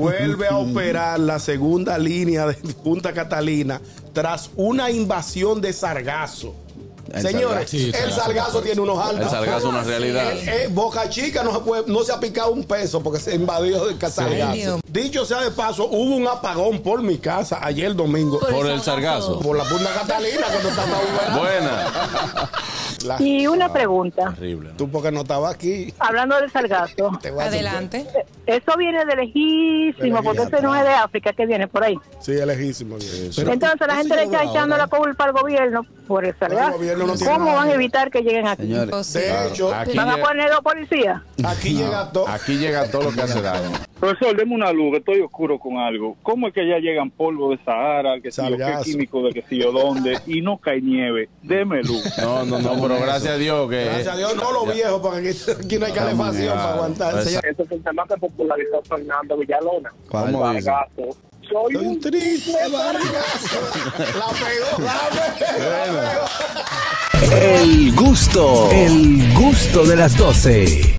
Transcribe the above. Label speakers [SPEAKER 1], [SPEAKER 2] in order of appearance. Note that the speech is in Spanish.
[SPEAKER 1] vuelve a operar la segunda línea de Punta Catalina tras una invasión de sargazo.
[SPEAKER 2] El
[SPEAKER 1] Señores,
[SPEAKER 2] sargazo. Sí,
[SPEAKER 1] el
[SPEAKER 2] sargazo.
[SPEAKER 1] sargazo tiene unos altos.
[SPEAKER 2] El sargazo es una realidad.
[SPEAKER 1] Eh, eh, Boca Chica no se, puede- no se ha picado un peso porque se invadió el sargazo. Dicho sea de paso, hubo un apagón por mi casa ayer domingo.
[SPEAKER 2] Por Por el el sargazo.
[SPEAKER 1] Por la Punta Catalina cuando estaba
[SPEAKER 2] Buena.
[SPEAKER 1] La-
[SPEAKER 3] Y una pregunta,
[SPEAKER 2] Terrible.
[SPEAKER 1] Tú porque no estabas aquí.
[SPEAKER 3] hablando del sargazo.
[SPEAKER 4] Adelante.
[SPEAKER 3] Eso viene de lejísimo, porque eso no es de África que viene por ahí.
[SPEAKER 1] Sí, es lejísimo.
[SPEAKER 3] Entonces la gente le está echando la culpa al gobierno por
[SPEAKER 1] no
[SPEAKER 3] ¿Cómo van a evitar que lleguen aquí?
[SPEAKER 2] Señores,
[SPEAKER 1] De hecho,
[SPEAKER 2] aquí
[SPEAKER 3] ¿Van a
[SPEAKER 2] llega-
[SPEAKER 3] poner dos policías?
[SPEAKER 1] aquí llega todo.
[SPEAKER 2] Aquí llega todo lo que hace daño.
[SPEAKER 5] Profesor, deme una luz, que estoy oscuro con algo. ¿Cómo es que allá llegan polvo de Sahara, que si yo, qué químico de que si yo dónde, y no cae nieve? Deme luz.
[SPEAKER 2] No, no, no, pero gracias a Dios que.
[SPEAKER 1] Gracias a Dios, no los viejos, porque aquí, aquí no hay calefacción para aguantar. Señor,
[SPEAKER 6] Ese es el tema que popularizó Fernando Villalona. Sargazo. Soy
[SPEAKER 1] Soy un triste barrigazo. La pegó, la pegó, la pegó.
[SPEAKER 7] El gusto, el gusto de las 12.